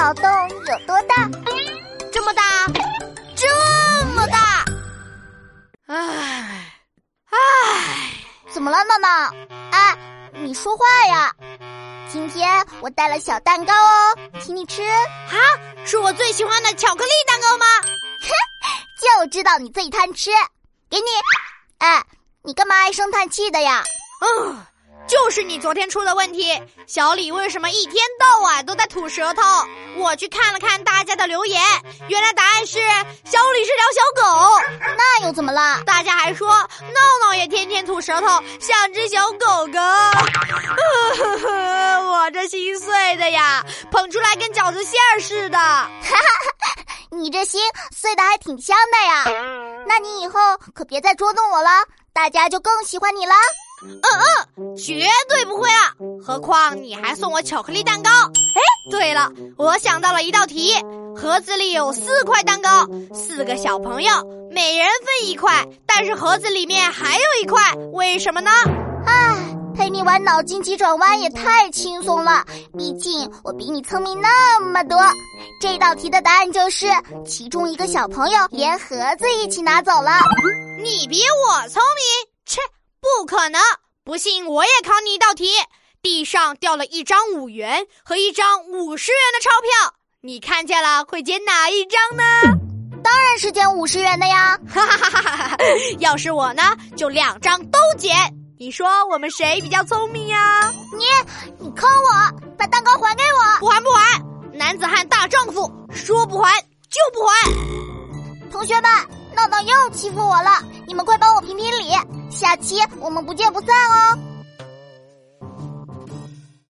脑洞有多大？这么大，这么大！唉，唉，怎么了，闹闹？哎，你说话呀！今天我带了小蛋糕哦，请你吃。啊，是我最喜欢的巧克力蛋糕吗？哼，就知道你最贪吃，给你。哎，你干嘛唉声叹气的呀？嗯。就是你昨天出的问题，小李为什么一天到晚都在吐舌头？我去看了看大家的留言，原来答案是小李是条小狗。那又怎么了？大家还说闹闹也天天吐舌头，像只小狗狗。我这心碎的呀，捧出来跟饺子馅儿似的。你这心碎的还挺香的呀。那你以后可别再捉弄我了，大家就更喜欢你了。嗯嗯，绝对不会啊。何况你还送我巧克力蛋糕。哎，对了，我想到了一道题：盒子里有四块蛋糕，四个小朋友每人分一块，但是盒子里面还有一块，为什么呢？唉，陪你玩脑筋急转弯也太轻松了，毕竟我比你聪明那么多。这道题的答案就是，其中一个小朋友连盒子一起拿走了。你比我聪明？切！不可能！不信我也考你一道题。地上掉了一张五元和一张五十元的钞票，你看见了会捡哪一张呢？当然是捡五十元的呀！哈哈哈哈哈！要是我呢，就两张都捡。你说我们谁比较聪明呀？你，你坑我！把蛋糕还给我！不还不还！男子汉大丈夫，说不还就不还。同学们，闹闹又欺负我了，你们快帮我评评理。下期我们不见不散哦。